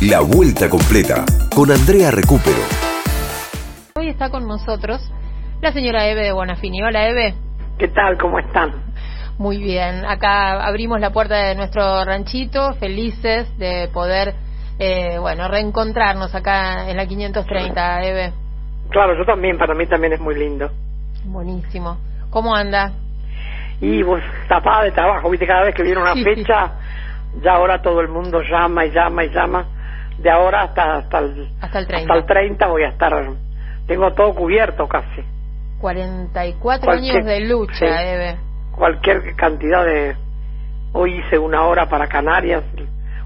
La vuelta completa con Andrea Recupero. Hoy está con nosotros la señora Eve de Bonafini. Hola Eve. ¿Qué tal? ¿Cómo están? Muy bien. Acá abrimos la puerta de nuestro ranchito, felices de poder, eh, bueno, reencontrarnos acá en la 530, Eve. Claro, yo también, para mí también es muy lindo. Buenísimo. ¿Cómo anda? Y pues tapada de trabajo, viste, cada vez que viene una Sí. fecha, ya ahora todo el mundo llama y llama y llama. De ahora hasta hasta el, Hasta el 30. hasta el 30 voy a estar, tengo todo cubierto casi. 44 Cualquier- años de lucha, sí. Eve. Cualquier cantidad de... Hoy hice una hora para Canarias,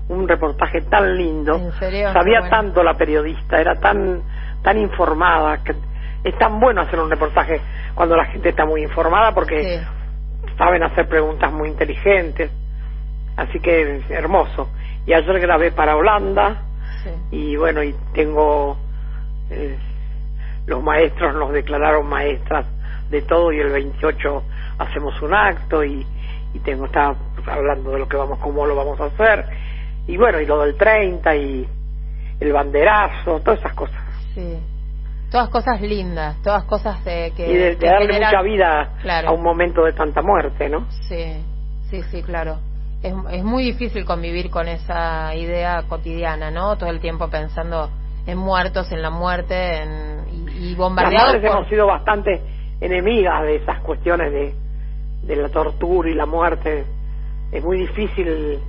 un reportaje tan lindo. ¿En serio? Sabía bueno. tanto la periodista, era tan tan informada, que es tan bueno hacer un reportaje cuando la gente está muy informada porque Sí. saben hacer preguntas muy inteligentes. Así que hermoso. Y ayer grabé para Holanda sí. y bueno, y tengo eh, los maestros nos declararon maestras de todo y el 28 hacemos un acto y, y tengo estaba hablando de lo que vamos cómo lo vamos a hacer y bueno, y lo del 30 y el banderazo, todas esas cosas. Sí. Todas cosas lindas, todas cosas eh, que... y de, de que darle generan- mucha vida Claro. a un momento de tanta muerte, ¿no? Sí, sí, sí, claro. Es, es muy difícil convivir con esa idea cotidiana, ¿no? Todo el tiempo pensando en muertos, en la muerte, en, y, y bombardeados por... hemos sido bastante enemigas de esas cuestiones de, de la tortura y la muerte. Es muy difícil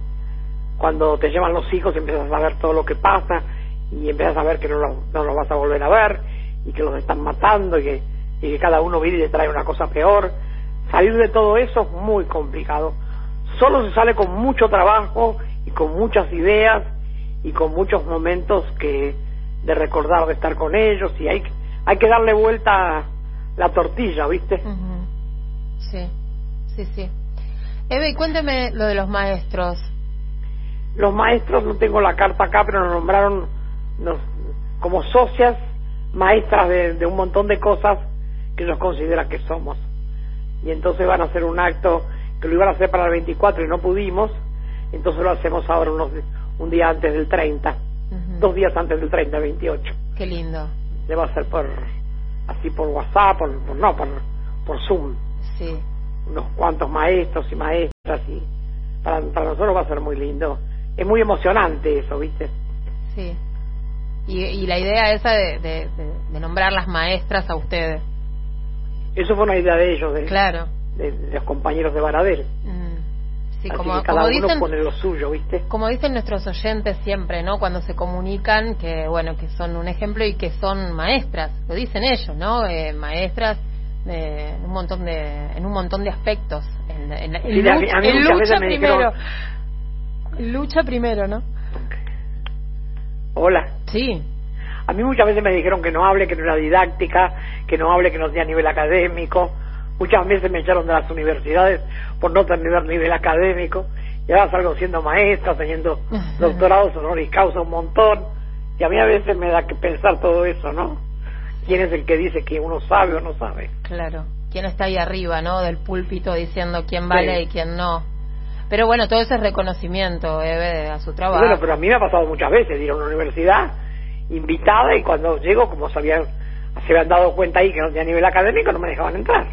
cuando te llevan los hijos y empiezas a ver todo lo que pasa y empiezas a ver que no los, no los vas a volver a ver y que los están matando y que, y que cada uno viene y le trae una cosa peor. Salir de todo eso es muy complicado. Solo se sale con mucho trabajo y con muchas ideas y con muchos momentos que de recordar de estar con ellos y hay que- hay que darle vuelta la tortilla, ¿viste? Ujú. Sí, sí, sí. Eve, y cuénteme lo de los maestros. Los maestros, no tengo la carta acá, pero nos nombraron nos- como socias maestras de, de un montón de cosas que ellos consideran que somos. Y entonces van a hacer un acto que lo iban a hacer para el 24 y no pudimos, entonces lo hacemos ahora unos, un día antes del 30, Ujú. dos días antes del 30, el 28. Qué lindo. Le va a hacer por, así por WhatsApp, por, por- no, por, por Zoom. Sí, unos cuantos maestros y maestras y para, para nosotros va a ser muy lindo. Es muy emocionante eso, ¿viste? sí. Y, y la idea esa de, de, de- de nombrar las maestras a ustedes. Eso fue una idea de ellos, de, Claro. De- de los compañeros de Baradel. Mm. Sí, Así como, que cada como uno dicen, pone lo suyo, ¿viste? como dicen nuestros oyentes siempre, ¿no? Cuando se comunican que, bueno, que son un ejemplo y que son maestras, lo dicen ellos, ¿no? Eh, maestras de, en un montón de, en un montón de aspectos. En, en- en Sí, a mí- lucha, a mí en lucha primero. dijeron- Lucha primero, ¿no? Hola. Sí, A mí muchas veces me dijeron que no hable, que no era didáctica, que no hable, que no tenía nivel académico. Muchas veces me echaron de las universidades por no tener nivel académico. Y ahora salgo siendo maestra, teniendo doctorados honoris causa un montón. Y a mí a veces me da que pensar todo eso, ¿no? ¿Quién es el que dice que uno sabe o no sabe? claro. ¿Quién está ahí arriba, no? Del púlpito diciendo quién vale Sí. y quién no. Pero bueno, todo eso es reconocimiento, Eve, a su trabajo. bueno, pero a mí me ha pasado muchas veces ir a una universidad invitada y cuando llego, como sabían, se habían dado cuenta ahí que no tenía nivel académico, no me dejaban entrar.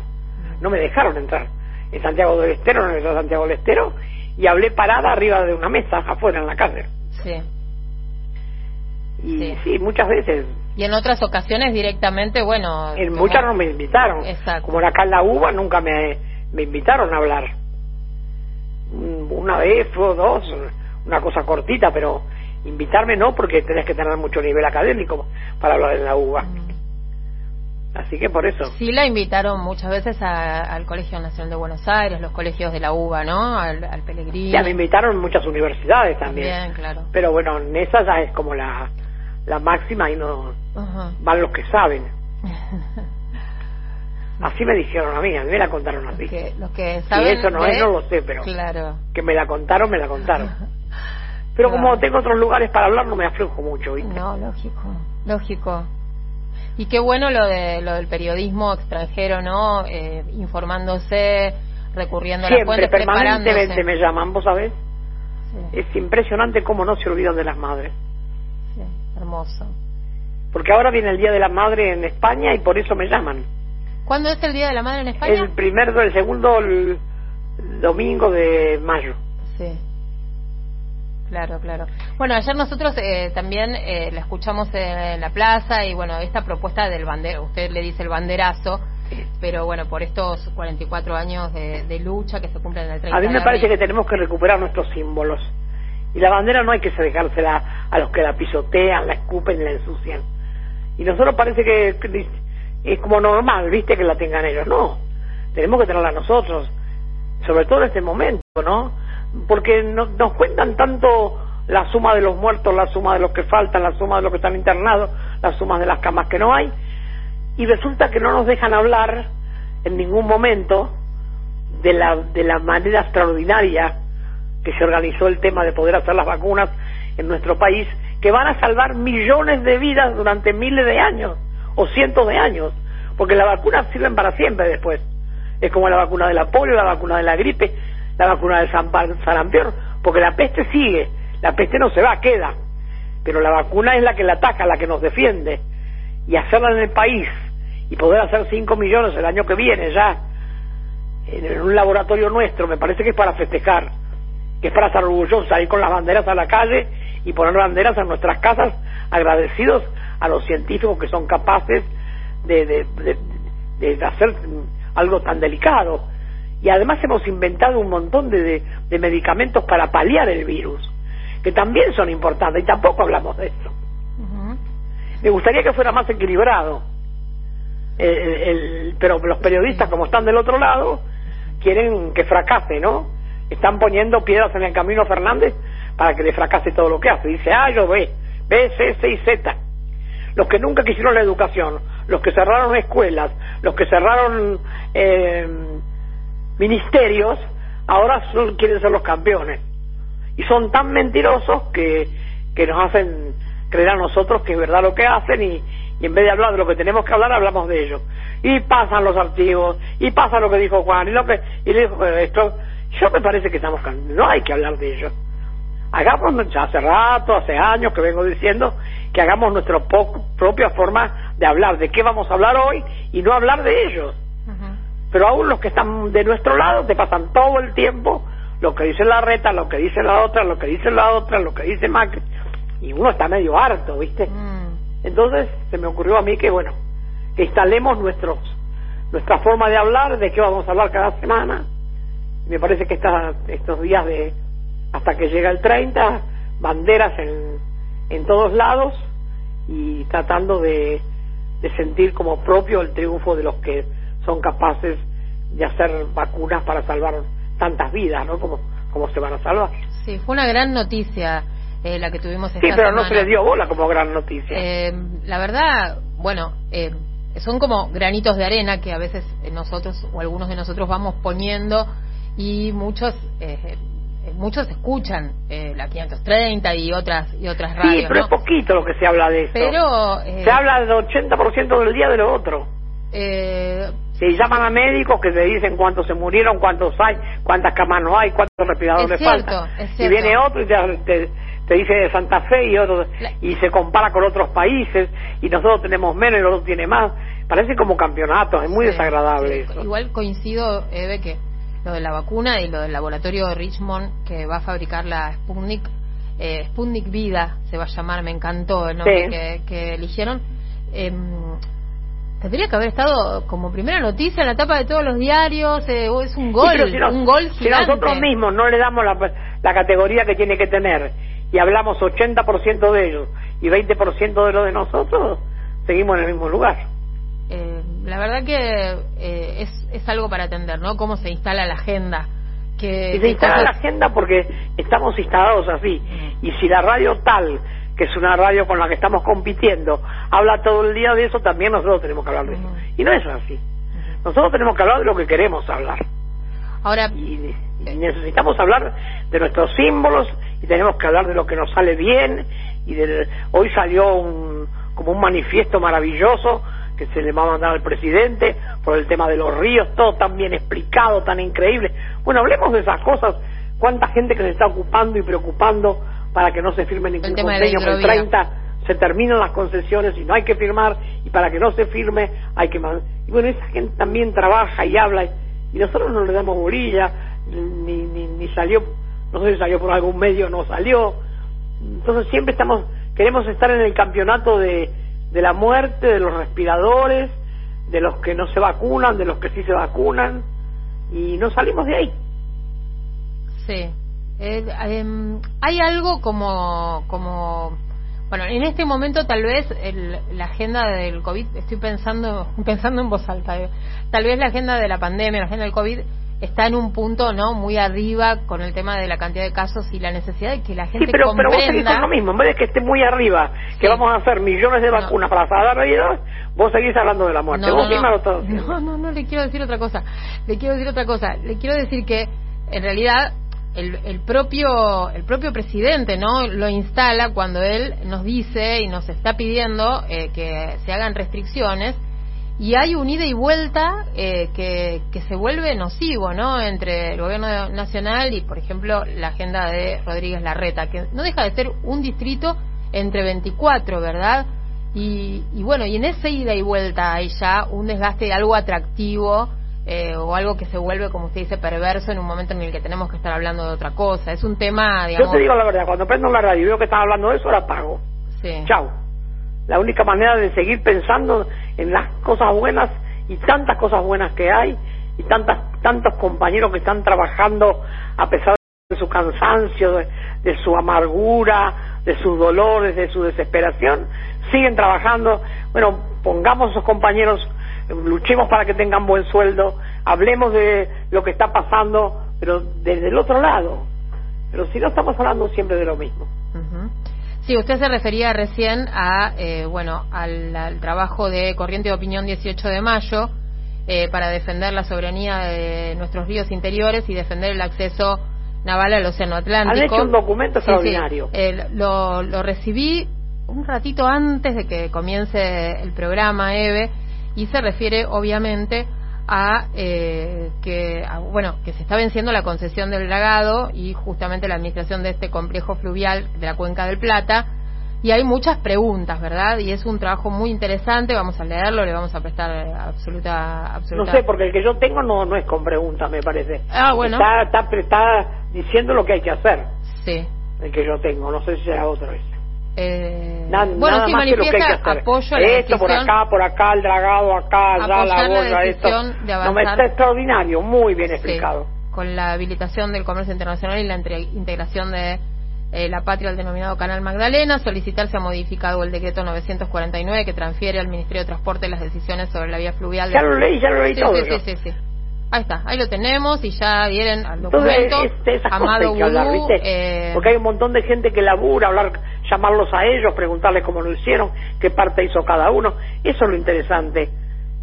No me dejaron entrar. En Santiago del Estero, en Universidad de Santiago del Estero, y hablé parada arriba de una mesa afuera en la calle. Sí. Y Sí. sí, muchas veces. Y en otras ocasiones directamente, bueno... En como- muchas no me invitaron. Exacto. Como acá en la UBA nunca me, me invitaron a hablar. Una vez o dos, una cosa cortita, pero invitarme no, porque tenés que tener mucho nivel académico para hablar en la UBA. Mm. Así que por eso. Sí la invitaron muchas veces a- al Colegio Nacional de Buenos Aires, los colegios de la UBA, ¿no? Al, al Pellegrini. Ya me invitaron muchas universidades también. También, claro. Pero bueno, en esa ya es como la, la máxima y no Ajá. van los que saben. Así me dijeron a mí, a mí me la contaron así. que, los que saben eso no de- es, no lo sé, pero Claro. que me la contaron, me la contaron. Pero Claro. como tengo otros lugares para hablar, no me aflujo mucho, ¿viste? No, lógico, lógico. Y qué bueno lo de lo del periodismo extranjero, ¿no? Eh, informándose, recurriendo a las Siempre, fuentes, permanentemente me llaman, ¿vos sabés? Sí. Es impresionante cómo no se olvidan de las madres. Hermoso. Porque ahora viene el Día de la Madre en España y por eso me llaman. ¿Cuándo es el Día de la Madre en España? El primero, el segundo el domingo de mayo. Sí. Claro, claro. Bueno, ayer nosotros eh, también eh, la escuchamos en la plaza y bueno, esta propuesta del bandera, usted le dice el banderazo, pero bueno, por estos 44 años de, lucha que se cumplen en el 30 A mí me parece que tenemos que recuperar nuestros símbolos. Y la bandera no hay que dejársela a los que la pisotean, la escupen y la ensucian. Y nosotros parece que es como normal, ¿viste? Que la tengan ellos. No, tenemos que tenerla nosotros, sobre todo en este momento, ¿no? Porque nos cuentan tanto la suma de los muertos, la suma de los que faltan, la suma de los que están internados, la suma de las camas que no hay, y resulta que no nos dejan hablar en ningún momento de la, de la manera extraordinaria que se organizó el tema de poder hacer las vacunas en nuestro país, que van a salvar millones de vidas durante miles de años o cientos de años, porque las vacunas sirven para siempre después. Es como la vacuna de la polio, la vacuna de la gripe, la vacuna del sarampión, porque la peste sigue, la peste no se va, queda, pero la vacuna es la que la ataca, la que nos defiende, y hacerla en el país y poder hacer 5 millones el año que viene ya en un laboratorio nuestro, me parece que es para festejar, que es para estar orgullosos, salir con las banderas a la calle y poner banderas a nuestras casas agradecidos a los científicos que son capaces de hacer algo tan delicado y además hemos inventado un montón de, de, medicamentos para paliar el virus, que también son importantes y tampoco hablamos de eso. Me gustaría que fuera más equilibrado, el, pero los periodistas, como están del otro lado, quieren que fracase, ¿no? Están poniendo piedras en el camino a Fernández para que le fracase todo lo que hace. Dice A, yo B, B, C, C y Z. Los que nunca quisieron la educación, los que cerraron escuelas, los que cerraron eh, ministerios, ahora son, quieren ser los campeones. Y son tan mentirosos que, que nos hacen creer a nosotros que es verdad lo que hacen y, en vez de hablar de lo que tenemos que hablar, hablamos de ellos. Y pasan los archivos, y pasa lo que dijo Juan, y lo que y le dijo esto. Yo me parece que estamos no hay que hablar de ellos. Hagamos, hace rato, hace años que vengo diciendo que hagamos nuestra propia forma de hablar, de qué vamos a hablar hoy y no hablar de ellos pero aún los que están de nuestro lado te pasan todo el tiempo lo que dice la reta, lo que dice la otra, lo que dice la otra, lo que dice Macri, y uno está medio harto, ¿viste? Mm. Entonces se me ocurrió a mí que, bueno, que instalemos nuestros, nuestra forma de hablar, de qué vamos a hablar cada semana. Me parece que esta, estos días de, hasta que llega el 30, banderas en, en todos lados y tratando de, de sentir como propio el triunfo de los que son capaces de hacer vacunas para salvar tantas vidas, ¿no? Como, como se van a salvar. Sí, fue una gran noticia eh, la que tuvimos esta Sí, pero no se le dio bola como gran noticia. Eh, la verdad, bueno, eh, son como granitos de arena que a veces nosotros o algunos de nosotros vamos poniendo y muchos eh, muchos escuchan eh, la 530 y otras y otras radios. Sí, pero es poquito lo que se habla de eso. Pero se habla del 80% del día de lo otro. Eh, si llaman a médicos que te dicen cuántos se murieron, cuántos hay, cuántas camas no hay, cuántos respiradores le faltan. Y viene otro y te, te, dice de Santa Fe y otro, y se compara con otros países y nosotros tenemos menos y otros tiene más. Parece como campeonato, es muy desagradable eso. Igual coincido, Eve, que lo de la vacuna y lo del laboratorio de Richmond que va a fabricar la Sputnik, eh, Sputnik Vida se va a llamar, me encantó el nombre que, eligieron. Eh, Tendría que haber estado como primera noticia en la tapa de todos los diarios, eh, es un gol, un gol Si nosotros mismos no le damos la, categoría que tiene que tener y hablamos 80% de ellos y 20% de lo de nosotros, seguimos en el mismo lugar. Eh, la verdad que eh, es, es algo para atender, ¿no? Cómo se instala la agenda. Que, y se instala la agenda porque estamos instalados así. Mm. Y si la radio tal que es una radio con la que estamos compitiendo, habla todo el día de eso, también nosotros tenemos que hablar de eso. Y no es así. Nosotros tenemos que hablar de lo que queremos hablar. Ahora, y, necesitamos hablar de nuestros símbolos y tenemos que hablar de lo que nos sale bien y hoy salió un, como un manifiesto maravilloso que se le va a mandar al presidente por el tema de los ríos, todo tan bien explicado, tan increíble. Bueno, hablemos de esas cosas, cuánta gente que se está ocupando y preocupando para que no se firme ningún convenio con el 30 se terminan las concesiones y no hay que firmar y para que no se firme hay que y bueno esa gente también trabaja y habla y nosotros no le damos bolilla ni, ni, ni salió no sé si salió por algún medio o no salió. Entonces siempre estamos queremos estar en el campeonato de, de la muerte de los respiradores de los que no se vacunan de los que sí se vacunan y no salimos de ahí. Sí eh, hay algo como como bueno, en este momento tal vez la agenda del COVID, estoy pensando pensando en voz alta, eh, tal vez la agenda de la pandemia, la agenda del COVID está en un punto no muy arriba con el tema de la cantidad de casos y la necesidad de que la gente sí, pero, comprenda... pero vos seguís con lo mismo, en vez de que esté muy arriba, que vamos a hacer millones de vacunas para salvar vidas, vos seguís hablando de la muerte. No, vos no, no, no, no, le quiero decir otra cosa. Le quiero decir otra cosa. Le quiero decir que en realidad el, el, propio el propio presidente no lo instala cuando él nos dice y nos está pidiendo eh, que se hagan restricciones. Y hay un ida y vuelta eh, que, que se vuelve nocivo no entre el gobierno nacional y por ejemplo la agenda de Rodríguez Larreta que no deja de ser un distrito entre 24 verdad y, y bueno y en ese ida y vuelta hay ya un desgaste de algo atractivo eh, o algo que se vuelve, como usted dice, perverso en un momento en el que tenemos que estar hablando de otra cosa. Es un tema, digamos... Yo te digo la verdad, cuando prendo la radio y veo que están hablando de eso, la apago. Sí. Chao. La única manera de seguir pensando en las cosas buenas y tantas cosas buenas que hay y tantas tantos compañeros que están trabajando a pesar de su cansancio, de, de su amargura, de sus dolores, de su desesperación, siguen trabajando. Bueno, pongamos a esos compañeros luchemos para que tengan buen sueldo, hablemos de lo que está pasando, pero desde el otro lado. Pero si no estamos hablando siempre de lo mismo. Sí, usted se refería recién a, eh, bueno, al, trabajo de Corriente de Opinión 18 de mayo eh, para defender la soberanía de nuestros ríos interiores y defender el acceso naval al Océano Atlántico. Han hecho un documento extraordinario. Eh, lo, lo recibí un ratito antes de que comience el programa, Eve y se refiere obviamente a eh, que bueno que se está venciendo la concesión del dragado y justamente la administración de este complejo fluvial de la cuenca del Plata y hay muchas preguntas, ¿verdad? Y es un trabajo muy interesante, vamos a leerlo, le vamos a prestar absoluta, absoluta... No sé, porque el que yo tengo no, no es con preguntas, me parece. Ah, bueno. Está, está, está diciendo lo que hay que hacer. Sí. El que yo tengo, no sé si será otro ese. Eh, nada, bueno, nada sí, más que lo que hay que hacer. apoyo a la Esto por acá, por acá, el dragado acá, allá, la boya, esto. de No, me avanzar. está extraordinario, muy bien Sí, explicado. con la habilitación del comercio internacional y la integración de eh, la patria al denominado Canal Magdalena, solicitar se ha modificado el decreto 949 que transfiere al Ministerio de Transporte las decisiones sobre la vía fluvial. Ya de- lo leí, ya lo leí sí, todo Sí, yo. sí, sí, sí. Ahí está, ahí lo tenemos y ya dieron al documento. esas cosas Amado hay que hablar, Gurú, ¿viste? eh, Porque hay un montón de gente que labura, hablar, llamarlos a ellos, preguntarles cómo lo hicieron, qué parte hizo cada uno. Eso es lo interesante.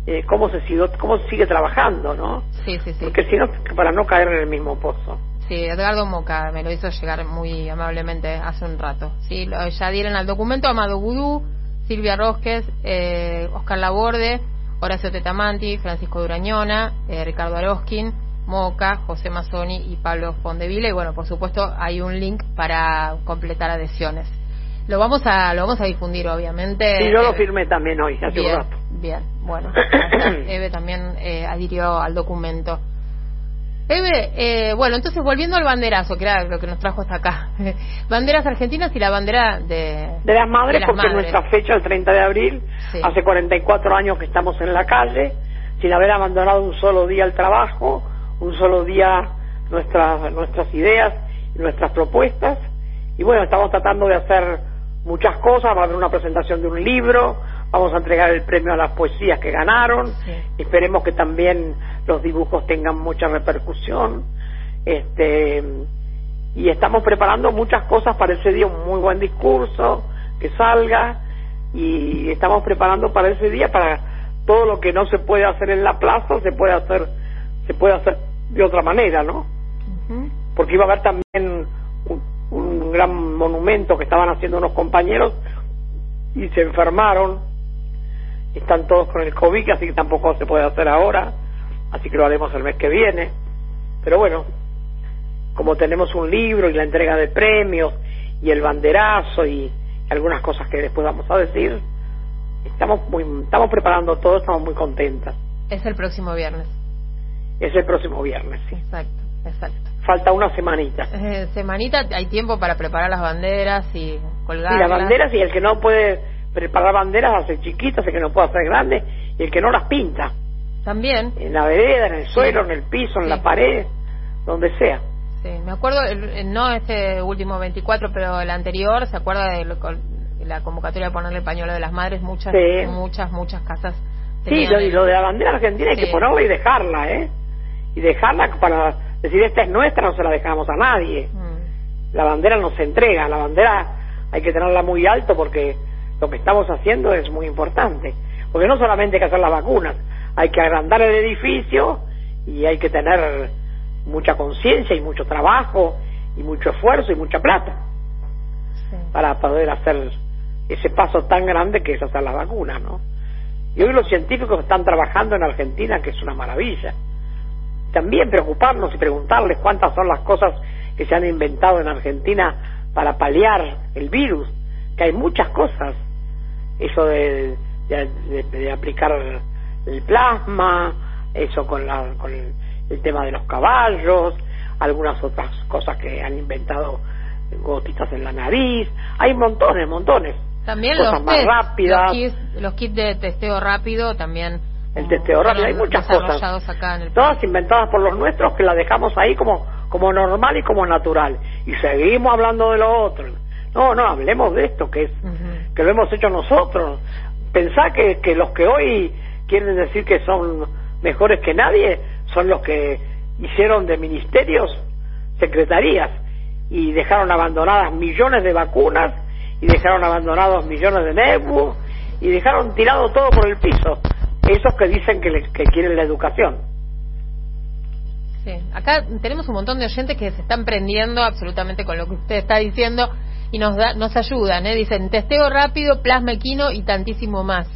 Eh, cómo se sigue, cómo sigue trabajando, ¿no? sí, sí, sí. Porque si no, para no caer en el mismo pozo. Sí, Edgardo Moca me lo hizo llegar muy amablemente hace un rato. Sí, lo- ya dieron al documento Amado Gudú, Silvia Rosques, eh, Oscar Laborde, Horacio Tetamanti, Francisco Durañona, eh, Ricardo Aroskin, Moca, José Mazzoni y Pablo Fondevila. Y bueno, por supuesto, hay un link para completar adhesiones. Lo vamos a, lo vamos a difundir, obviamente. Y yo lo firmé también hoy, hace bien, un rato. Bien, bueno. Eve también eh, adhirió al documento. Eve, eh, bueno, entonces volviendo al banderazo, que era lo que nos trajo hasta acá. Banderas argentinas y la bandera de... De las madres, de las porque madres. nuestra fecha, el 30 de abril, Sí. hace 44 años que estamos en la calle, sin haber abandonado un solo día el trabajo, un solo día nuestras, nuestras ideas y nuestras propuestas. Y bueno, estamos tratando de hacer muchas cosas, va a haber una presentación de un libro, vamos a entregar el premio a las poesías que ganaron, Sí. esperemos que también los dibujos tengan mucha repercusión. Este, y estamos preparando muchas cosas para ese día, un muy buen discurso que salga y estamos preparando para ese día para todo lo que no se puede hacer en la plaza se puede hacer se puede hacer de otra manera, ¿no? Porque iba a haber también un, un gran monumento que estaban haciendo unos compañeros y se enfermaron, están todos con el COVID, así que tampoco se puede hacer ahora, así que lo haremos el mes que viene. Pero bueno, como tenemos un libro y la entrega de premios y el banderazo y, algunas cosas que después vamos a decir. Estamos muy, estamos preparando todo, estamos muy contentas. Es el próximo viernes. Es el próximo viernes, sí. Exacto, exacto. Falta una semanita. Eh, semanita, hay tiempo para preparar las banderas y colgar. Y las banderas, y el que no puede preparar banderas hace chiquitas, el que no puede hacer grandes, y el que no las pinta. También. En la vereda, en el suelo, en el piso, en la pared, donde sea. Sí, me acuerdo, no este último 24, pero el anterior, ¿se acuerda de la convocatoria de ponerle pañuelo de las madres? Muchas, muchas, muchas casas. Sí, lo, y lo de la bandera argentina hay que ponerla y dejarla, ¿eh? Y dejarla para decir, esta es nuestra, no se la dejamos a nadie. Mm. La bandera no se entrega, la bandera hay que tenerla muy alto porque lo que estamos haciendo es muy importante. Porque no solamente hay que hacer las vacunas, hay que agrandar el edificio y hay que tener mucha conciencia y mucho trabajo y mucho esfuerzo y mucha plata para poder hacer ese paso tan grande que es hacer las vacunas, ¿no? Y hoy los científicos están trabajando en Argentina, que es una maravilla. También preocuparnos y preguntarles cuántas son las cosas que se han inventado en Argentina para paliar el virus, que hay muchas cosas. Eso de, de, aplicar el plasma, eso con, la, con el, el tema de los caballos, algunas otras cosas que han inventado gotitas en la nariz, hay montones, montones. También cosas los más rápidas. Los kits, de testeo rápido también. El testeo rápido, hay muchas cosas. Todas inventadas por los nuestros que las dejamos ahí como, como normal y como natural. Y seguimos hablando de lo otro. No, no, hablemos de esto, que es que lo hemos hecho nosotros. Pensá que, que los que hoy quieren decir que son mejores que nadie son los que hicieron de ministerios secretarías y dejaron abandonadas millones de vacunas y dejaron abandonados millones de nebus y dejaron tirado todo por el piso esos que dicen que, que quieren la educación sí. acá tenemos un montón de oyentes que se están prendiendo absolutamente con lo que usted está diciendo y nos da, nos ayudan ¿eh? dicen testeo rápido plasma equino y tantísimo más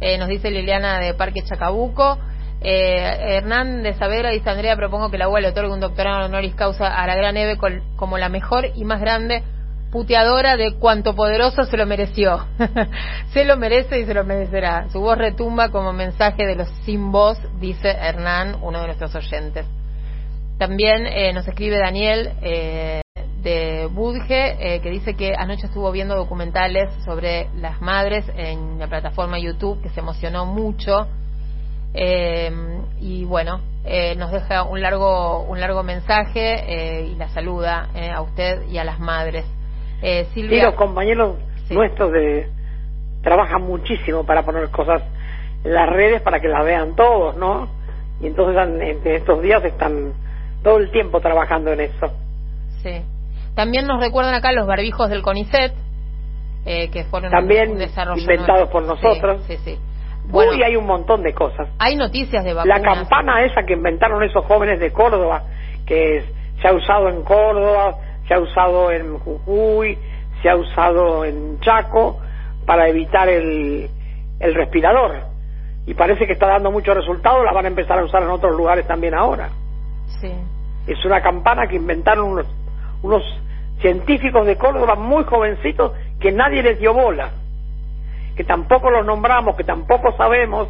eh, nos dice Liliana de Parque Chacabuco eh, Hernán de Saavedra dice Andrea, propongo que la UA le otorgue un doctorado honoris causa a la gran Eve como la mejor y más grande puteadora de cuanto poderoso se lo mereció. se lo merece y se lo merecerá. Su voz retumba como mensaje de los sin voz, dice Hernán, uno de nuestros oyentes. También eh, nos escribe Daniel eh, de Budge, eh, que dice que anoche estuvo viendo documentales sobre las madres en la plataforma YouTube, que se emocionó mucho eh, y bueno, eh, nos deja un largo, un largo mensaje eh, y la saluda eh, a usted y a las madres. Eh, Silvia. los compañeros nuestros de, trabajan muchísimo para poner cosas en las redes para que las vean todos, ¿no? Y entonces en estos días están todo el tiempo trabajando en eso. Sí. También nos recuerdan acá los barbijos del CONICET, eh, que fueron También inventados por nosotros. Sí, sí, bueno, Uy, hay un montón de cosas. Hay noticias de vacunas. La campana esa que inventaron esos jóvenes de Córdoba, que se ha usado en Córdoba, se ha usado en Jujuy, se ha usado en Chaco para evitar el, el respirador. Y parece que está dando muchos resultados, la van a empezar a usar en otros lugares también ahora. Sí. Es una campana que inventaron unos, unos científicos de Córdoba muy jovencitos que nadie les dio bola que tampoco los nombramos, que tampoco sabemos,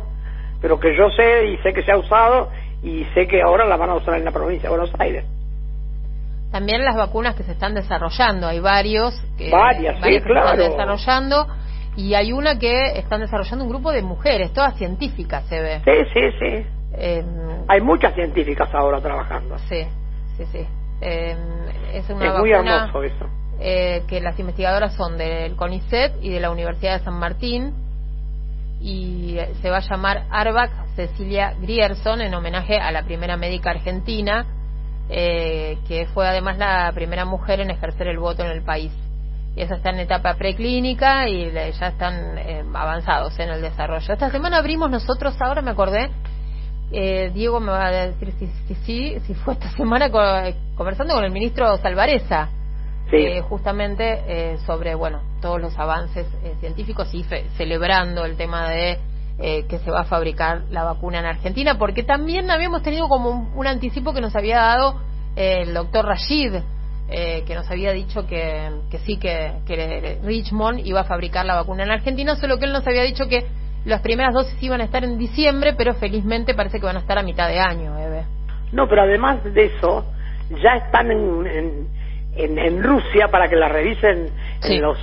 pero que yo sé y sé que se ha usado y sé que ahora la van a usar en la provincia de Buenos Aires. También las vacunas que se están desarrollando, hay varios que, varias, sí, que claro. se están desarrollando y hay una que están desarrollando un grupo de mujeres, todas científicas se ve. Sí, sí, sí. Eh, hay muchas científicas ahora trabajando. Sí, sí, sí. Eh, es una es muy hermoso eso eh, que las investigadoras son del CONICET y de la Universidad de San Martín y eh, se va a llamar Arbac Cecilia Grierson en homenaje a la primera médica argentina eh, que fue además la primera mujer en ejercer el voto en el país. Y esa está en etapa preclínica y ya están eh, avanzados en el desarrollo. Esta semana abrimos nosotros, ahora me acordé, eh, Diego me va a decir si, si, si, si fue esta semana conversando con el ministro Salvareza eh, justamente eh, sobre bueno todos los avances eh, científicos y celebrando el tema de que se va a fabricar la vacuna en Argentina, porque también habíamos tenido como un, anticipo que nos había dado el doctor Rashid eh, que nos había dicho que, que sí, que, que Richmond iba a fabricar la vacuna en Argentina, solo que él nos había dicho que las primeras dosis iban a estar en diciembre, pero felizmente parece que van a estar a mitad de año, Eve. No, pero además de eso, ya están en, en, en, Rusia para que la revisen en los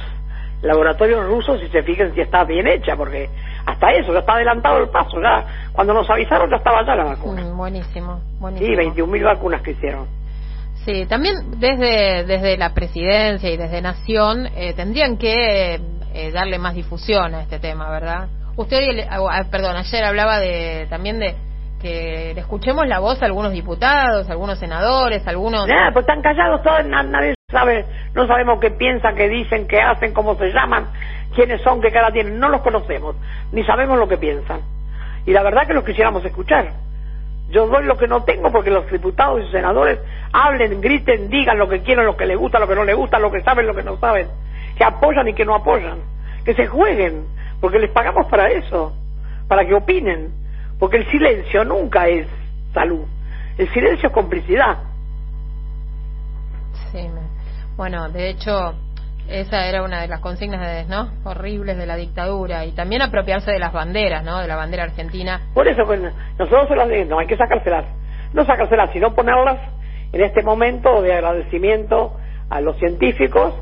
laboratorios rusos y se fijen si está bien hecha, porque hasta eso, ya está adelantado el paso, ya cuando nos avisaron ya estaba ya la vacuna. Mm, buenísimo, buenísimo. Sí, 21.000 vacunas que hicieron. Sí, también desde, desde la presidencia y desde Nación eh, tendrían que eh, darle más difusión a este tema, ¿verdad? Usted, ah, perdón, ayer hablaba de también de que le escuchemos la voz a algunos diputados, algunos senadores, algunos... Nada, pues están callados todos, nadie sabe, no sabemos qué piensan, qué dicen, qué hacen, cómo se llaman, quiénes son, qué cara tienen, no los conocemos, ni sabemos lo que piensan. Y la verdad que los quisiéramos escuchar. Yo doy lo que no tengo porque los diputados y senadores hablen, griten, digan lo que quieren, lo que les gusta, lo que no les gusta, lo que saben, lo que no saben, que apoyan y que no apoyan, que se jueguen, porque les pagamos para eso, para que opinen, porque el silencio nunca es salud, el silencio es complicidad. Sí, bueno, de hecho, esa era una de las consignas ¿no? horribles de la dictadura y también apropiarse de las banderas, ¿no? De la bandera argentina. Por eso pues, nosotros se las no hay que sacárselas, no sacárselas, sino ponerlas en este momento de agradecimiento a los científicos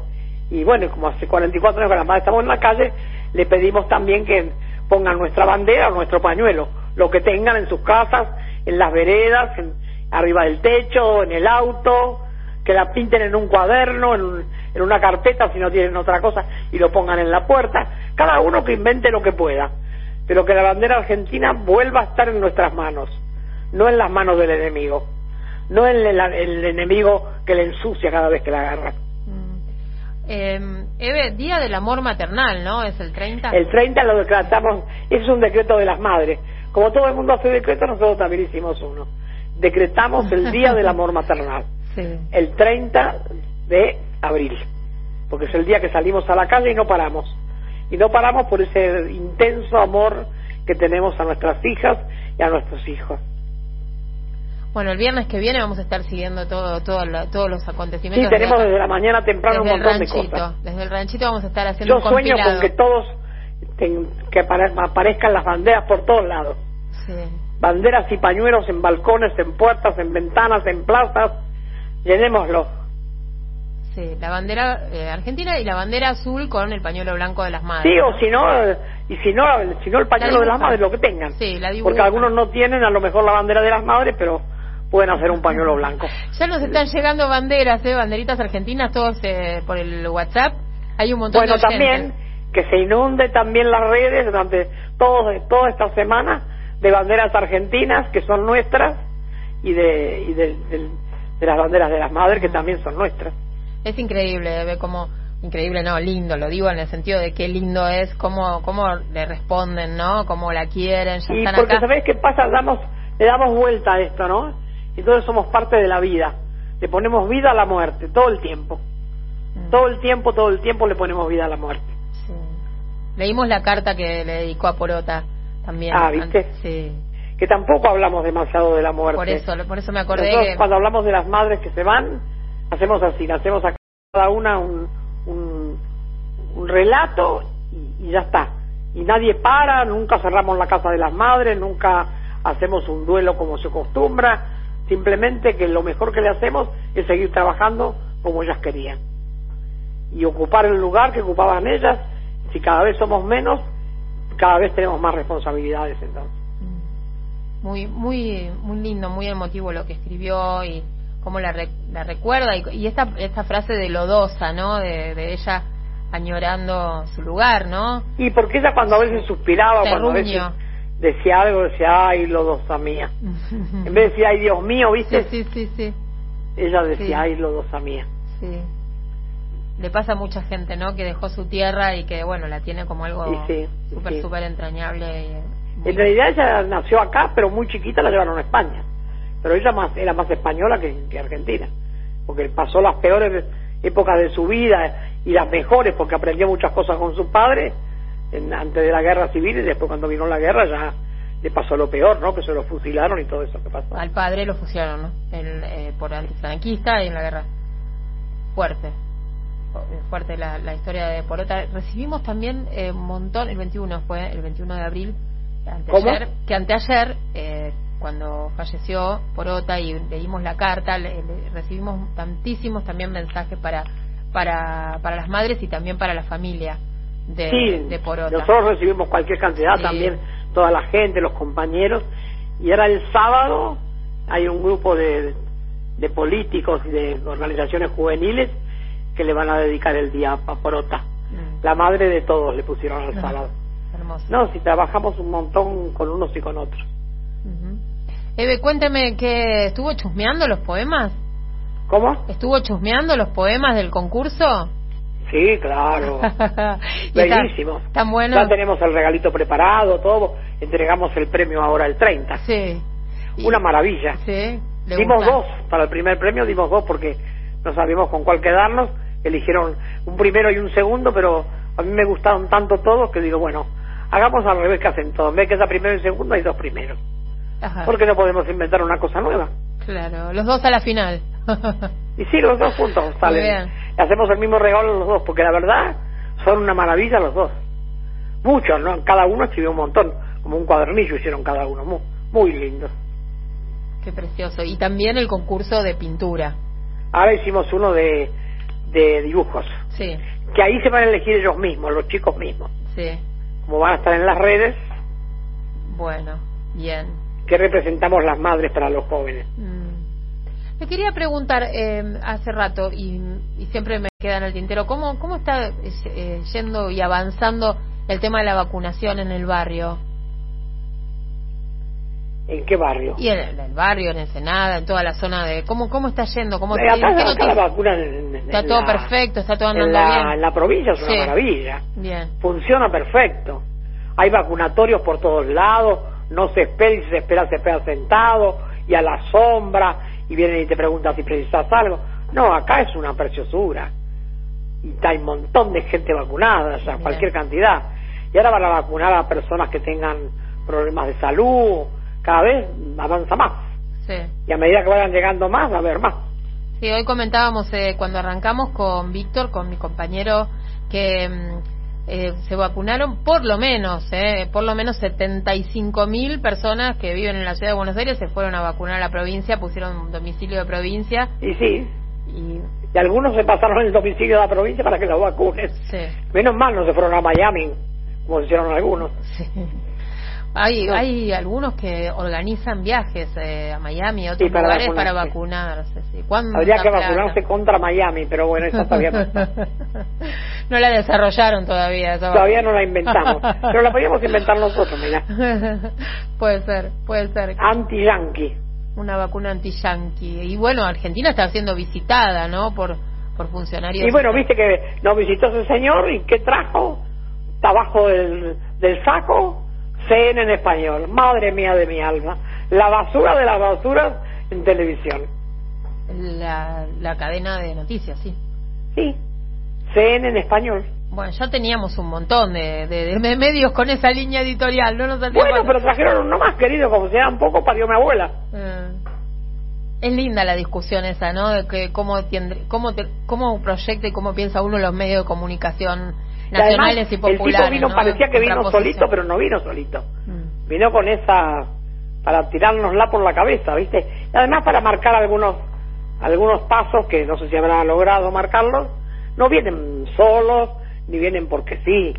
y bueno, como hace 44 años que las madres estamos en la calle, le pedimos también que pongan nuestra bandera nuestro pañuelo, lo que tengan en sus casas, en las veredas, en, arriba del techo, en el auto, que la pinten en un cuaderno, en, en una carpeta si no tienen otra cosa y lo pongan en la puerta. Cada uno que invente lo que pueda, pero que la bandera argentina vuelva a estar en nuestras manos, no en las manos del enemigo, no en el, enemigo que le ensucia cada vez que la agarra. Eh, Eve, Día del Amor Maternal, ¿no? Es el 30. El 30 lo decretamos, es un decreto de las madres. Como todo el mundo hace decreto, nosotros también hicimos uno. Decretamos el Día del Amor Maternal. Sí. El 30 de abril, porque es el día que salimos a la calle y no paramos. Y no paramos por ese intenso amor que tenemos a nuestras hijas y a nuestros hijos. Bueno, el viernes que viene vamos a estar siguiendo todo, todo todos los acontecimientos. Sí, tenemos desde, la mañana temprano un montón de cosas. Desde el ranchito vamos a estar haciendo Yo sueño con que todos, que aparezcan las banderas por todos lados. Sí. Banderas y pañuelos en balcones, en puertas, en ventanas, en plazas. Llenémoslo. Sí, la bandera eh, argentina y la bandera azul con el pañuelo blanco de las madres. Sí, o si no, y si no, si no el pañuelo de las madres, lo que tengan. Sí, la Porque algunos no tienen a lo mejor la bandera de las madres, pero pueden hacer un pañuelo blanco. Ya nos están llegando banderas, ¿eh? banderitas argentinas, todos eh, por el WhatsApp. Hay un montón bueno, también que se inunde también las redes durante todo, toda esta semana de banderas argentinas que son nuestras y de, y de, de las banderas de las madres que también son nuestras. Es increíble, ve como increíble, no, lindo, lo digo en el sentido de qué lindo es, cómo, cómo le responden, ¿no? Cómo la quieren, ya y están porque acá. ¿sabés qué pasa? Damos, le damos vuelta a esto, ¿no? Todos somos parte de la vida. Le ponemos vida a la muerte, todo el tiempo. Mm. Todo el tiempo, todo el tiempo le ponemos vida a la muerte. Sí. Leímos la carta que le dedicó a Porota también. Ah, ¿viste? Sí. Que tampoco hablamos demasiado de la muerte. Por eso, por eso me acordé Nosotros, cuando hablamos de las madres que se van, hacemos así, hacemos a cada una un, un, un relato y, y, ya está. Y nadie para, nunca cerramos la casa de las madres, nunca hacemos un duelo como se acostumbra, simplemente que lo mejor que le hacemos es seguir trabajando como ellas querían. Y ocupar el lugar que ocupaban ellas, si cada vez somos menos, cada vez tenemos más responsabilidades entonces. Muy, muy, muy lindo, muy emotivo lo que escribió y cómo la, la recuerda y, esta, esta frase de lodosa, ¿no? De, ella añorando su lugar, ¿no? Y porque ella cuando a veces suspiraba, cuando a veces decía algo, decía, ay, lodosa mía. en vez de decir, ay, Dios mío, ¿viste? Sí, sí, sí. Ella decía, ay, lodosa mía. Sí. Le pasa a mucha gente, ¿no? Que dejó su tierra y que, bueno, la tiene como algo súper, súper entrañable. Y, en realidad ella nació acá, pero muy chiquita la llevaron a España pero ella más, era más española que, argentina, porque pasó las peores épocas de su vida y las mejores, porque aprendió muchas cosas con su padre en, antes de la guerra civil y después cuando vino la guerra ya le pasó lo peor, ¿no? Que se lo fusilaron y todo eso que pasó. Al padre lo fusilaron, ¿no? El, eh, por antifranquista y en la guerra. fuerte fuerte la, la historia de Porota. Recibimos también eh, un montón, el 21 fue, el 21 de abril, anteayer, que anteayer, eh, cuando falleció Porota y leímos la carta, recibimos tantísimos también mensajes para, para, para las madres y también para la familia de, de Porota. Nosotros recibimos cualquier cantidad también, toda la gente, los compañeros, y era el sábado, hay un grupo de, de políticos y de organizaciones juveniles que le van a dedicar el día a Porota. Mm. La madre de todos le pusieron al sábado. No, si trabajamos un montón con unos y con otros. Eve, cuénteme que estuvo chusmeando los poemas. ¿Cómo? ¿Estuvo chusmeando los poemas del concurso? Sí, claro. Bellísimo. Tan bueno. Ya tenemos el regalito preparado, todo. Entregamos el premio ahora el 30. Sí. Una maravilla. Sí. Dimos dos, para el primer premio dimos dos porque no sabíamos con cuál quedarnos eligieron un primero y un segundo, pero a mí me gustaron tanto todos que digo, bueno, hagamos al revés que hacen todos. En vez que sea primero y segundo, hay dos primeros. Porque no podemos inventar una cosa nueva. Claro, los dos a la final. y sí, los dos juntos salen. Hacemos el mismo regalo los dos, porque la verdad son una maravilla los dos. Muchos, ¿no? Cada uno escribió un montón, como un cuadernillo hicieron cada uno, muy, muy lindo. Qué precioso. Y también el concurso de pintura. Ahora hicimos uno de de dibujos. Sí. Que ahí se van a elegir ellos mismos, los chicos mismos. Sí. Como van a estar en las redes. Bueno, bien. Que representamos las madres para los jóvenes. Mm. Me quería preguntar eh, hace rato, y, siempre me queda en el tintero, ¿cómo, cómo está eh, yendo y avanzando el tema de la vacunación en el barrio? ¿En qué barrio? Y en el, barrio, en Ensenada, en toda la zona de... ¿Cómo, cómo está yendo? ¿Cómo eh, vacuna Está todo perfecto, está todo andando en la, bien. En la provincia es una maravilla. Bien. Funciona perfecto. Hay vacunatorios por todos lados, no se espera y si se espera, se espera sentado y a la sombra y vienen y te preguntan si precisas algo. No, acá es una preciosura. Y hay un montón de gente vacunada, o sea, cualquier cantidad. Y ahora van a vacunar a personas que tengan problemas de salud, cada vez avanza más. Sí. Y a medida que vayan llegando más, a ver más. Sí, hoy comentábamos eh, cuando arrancamos con Víctor, con mi compañero, que mm, eh, se vacunaron por lo menos, eh, por lo menos 75 mil personas que viven en la ciudad de Buenos Aires se fueron a vacunar a la provincia, pusieron domicilio de provincia. Y sí. Y, algunos se pasaron el domicilio de la provincia para que los vacunen. Sí. Menos mal no se fueron a Miami, como hicieron algunos. Sí. Hay, hay algunos que organizan viajes eh, a Miami, a otros lugares para vacunarse. Sí. Habría que vacunarse contra Miami, pero bueno, esa todavía no no la desarrollaron todavía. todavía no la inventamos, pero la podríamos inventar nosotros, mira. puede ser, puede ser. Anti-yankee. Una vacuna anti-yankee. Y bueno, Argentina está siendo visitada, ¿no? Por, por funcionarios. Y bueno, viste que nos visitó ese señor y ¿qué trajo? Está abajo del, del saco CN en español, madre mía de mi alma, la basura de las basuras en televisión. La, la cadena de noticias, sí. Sí, CN en español. Bueno, ya teníamos un montón de, de, medios con esa línea editorial, no nos Bueno, pero trajeron uno más, querido, como sea un poco parió mi abuela. Eh, es linda la discusión esa, ¿no? De que cómo, cómo, cómo proyecta y cómo piensa uno los medios de comunicación nacionales y, populares. El tipo vino, parecía que vino solito, pero no vino solito. Mm. Vino con esa, para tirárnosla por la cabeza, ¿viste? Y además para marcar algunos, algunos pasos que no sé si habrá logrado marcarlos, no vienen solos, ni vienen porque sí.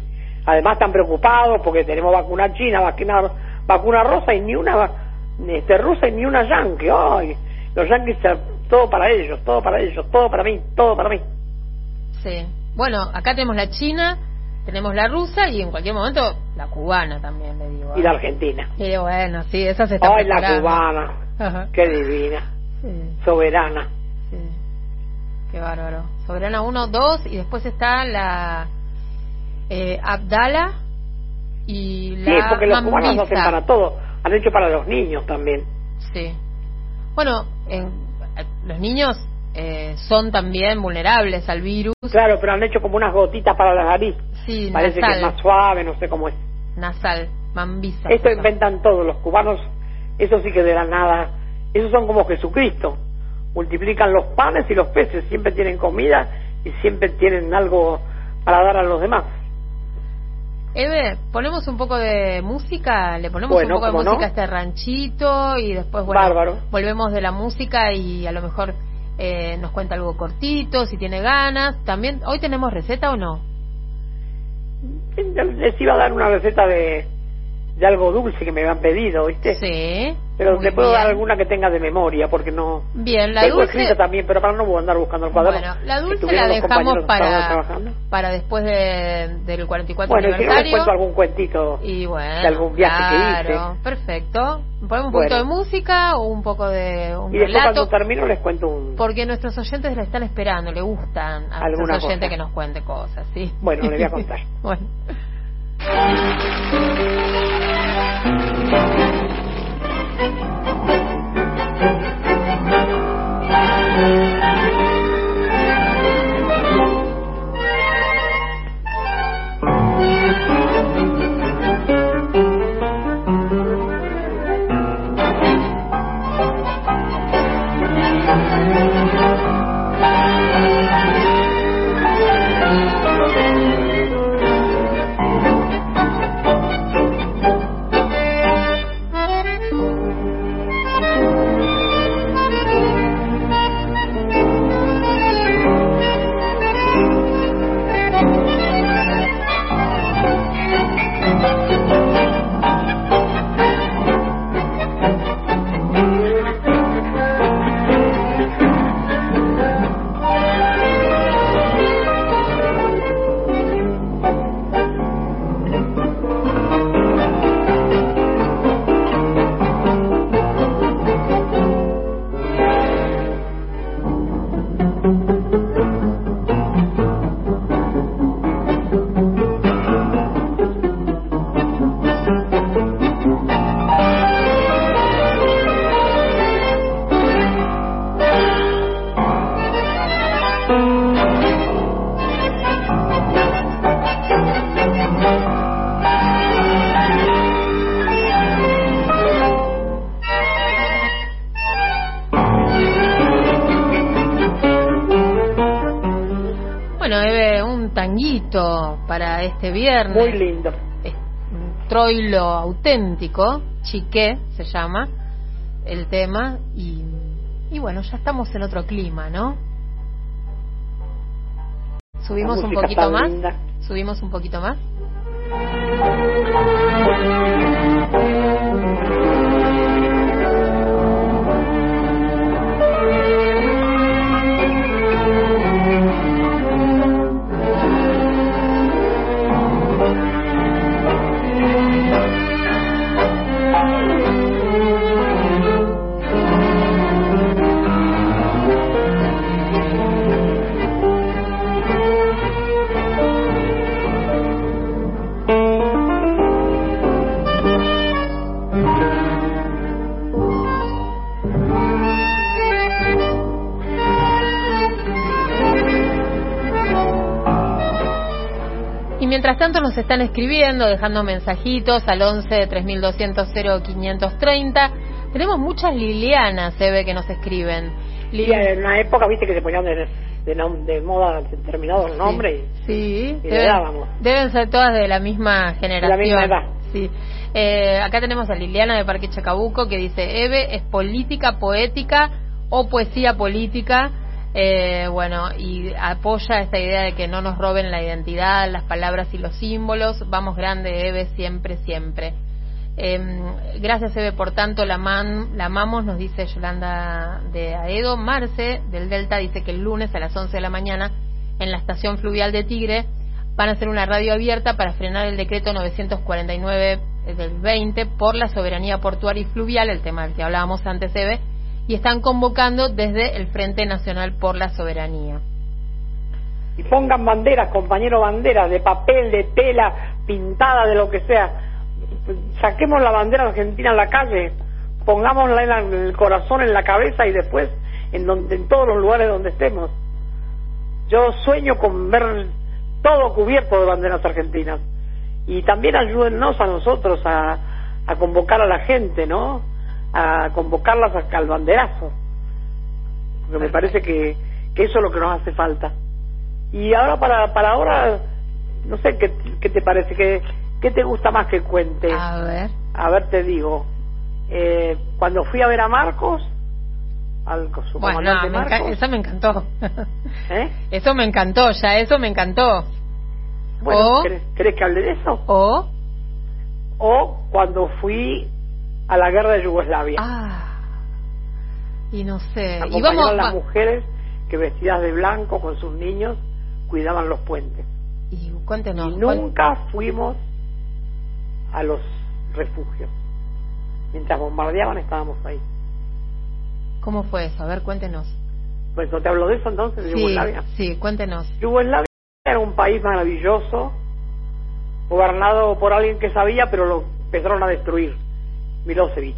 Además están preocupados porque tenemos vacuna china, vacuna, vacuna rosa y ni una este, rusa y ni una yankee. Ay, los yankees, todo para ellos, todo para ellos, todo para mí, todo para mí. Sí. Bueno, acá tenemos la china, tenemos la rusa y en cualquier momento la cubana también, le digo. Y la argentina. Y bueno, sí, esa se está Ay, la cubana. Qué divina. Soberana. Sí. Qué bárbaro. Soberana 1, 2 y después está la eh, Abdala y la Sí, porque los cubanos hacen para todo. Han hecho para los niños también. Sí. Bueno, en, los niños eh, son también vulnerables al virus. Claro, pero han hecho como unas gotitas para la nariz. Sí, Parece que es más suave, no sé cómo es. Nasal, mambisa. Esto inventan todos los cubanos, eso sí que de la nada, esos son como Jesucristo. Multiplican los panes y los peces, siempre tienen comida y siempre tienen algo para dar a los demás. Eve, ponemos un poco de música, le ponemos un poco de música a este ranchito y después bueno, volvemos de la música y a lo mejor eh, nos cuenta algo cortito, si tiene ganas. También, ¿hoy tenemos receta o no? Les iba a dar una receta de, de algo dulce que me habían pedido, ¿viste? Sí. Pero le puedo dar alguna que tenga de memoria, porque no. Bien, la tengo dulce. escrita también, pero para no andar buscando el cuaderno. Bueno, la dulce la dejamos para, para después de, del 44 bueno, aniversario. Bueno, si cuento algún cuentito y bueno, de algún viaje claro, que hice. Perfecto. Ponemos un poquito de música o un poco de un y después cuando termino les cuento un. Porque nuestros oyentes le están esperando, le gustan a nuestros oyentes que nos cuente cosas, ¿sí? Bueno, le voy a contar. bueno. Thank you. Para este viernes. Muy lindo. Un troilo auténtico, chiqué se llama el tema, y, y bueno, ya estamos en otro clima, ¿no? Subimos un poquito más. Subimos un poquito más. Mientras tanto nos están escribiendo, dejando mensajitos al 11 3200 0530. Tenemos muchas Lilianas, se ve que nos escriben. en una época, viste, que se ponían de, de, moda determinados nombres sí, y, deben, deben, ser todas de la misma generación. De la misma edad. Sí. Eh, acá tenemos a Liliana de Parque Chacabuco que dice, Eve es política poética o poesía política eh, bueno, y apoya esta idea de que no nos roben la identidad, las palabras y los símbolos. Vamos grande, Eve, siempre, siempre. Eh, gracias, Eve, por tanto, la, la amamos, nos dice Yolanda de Aedo. Marce, del Delta, dice que el lunes a las 11 de la mañana, en la estación fluvial de Tigre, van a hacer una radio abierta para frenar el decreto 949 del 20 por la soberanía portuaria y fluvial, el tema del que hablábamos antes, Eve y están convocando desde el Frente Nacional por la Soberanía. Y pongan banderas, compañeros, banderas de papel, de tela, pintada, de lo que sea. Saquemos la bandera argentina en la calle, pongámosla en el corazón, en la cabeza y después en, donde, en todos los lugares donde estemos. Yo sueño con ver todo cubierto de banderas argentinas. Y también ayúdennos a nosotros a, a convocar a la gente, ¿no? A convocarlas al banderazo. porque me parece que, que eso es lo que nos hace falta. Y ahora, para, para ahora, no sé, ¿qué, qué te parece? ¿Qué, ¿Qué te gusta más que cuente? A ver. A ver, te digo. Eh, cuando fui a ver a Marcos, al su bueno, comandante Marcos, eso me encantó. ¿eh? Eso me encantó, ya eso me encantó. Bueno, O- ¿querés, querés que hable de eso? O. O cuando fui a la guerra de Yugoslavia. Ah. Y no sé. Y vamos. a las mujeres que vestidas de blanco con sus niños cuidaban los puentes. Y cuéntenos. y ¿cuál- nunca fuimos a los refugios. Mientras bombardeaban estábamos ahí. ¿Cómo fue eso? A ver, cuéntenos. Pues no te hablo de eso entonces, de Sí, Yugoslavia. sí, cuéntenos. Yugoslavia era un país maravilloso, gobernado por alguien que sabía, pero lo empezaron a destruir, Milosevic.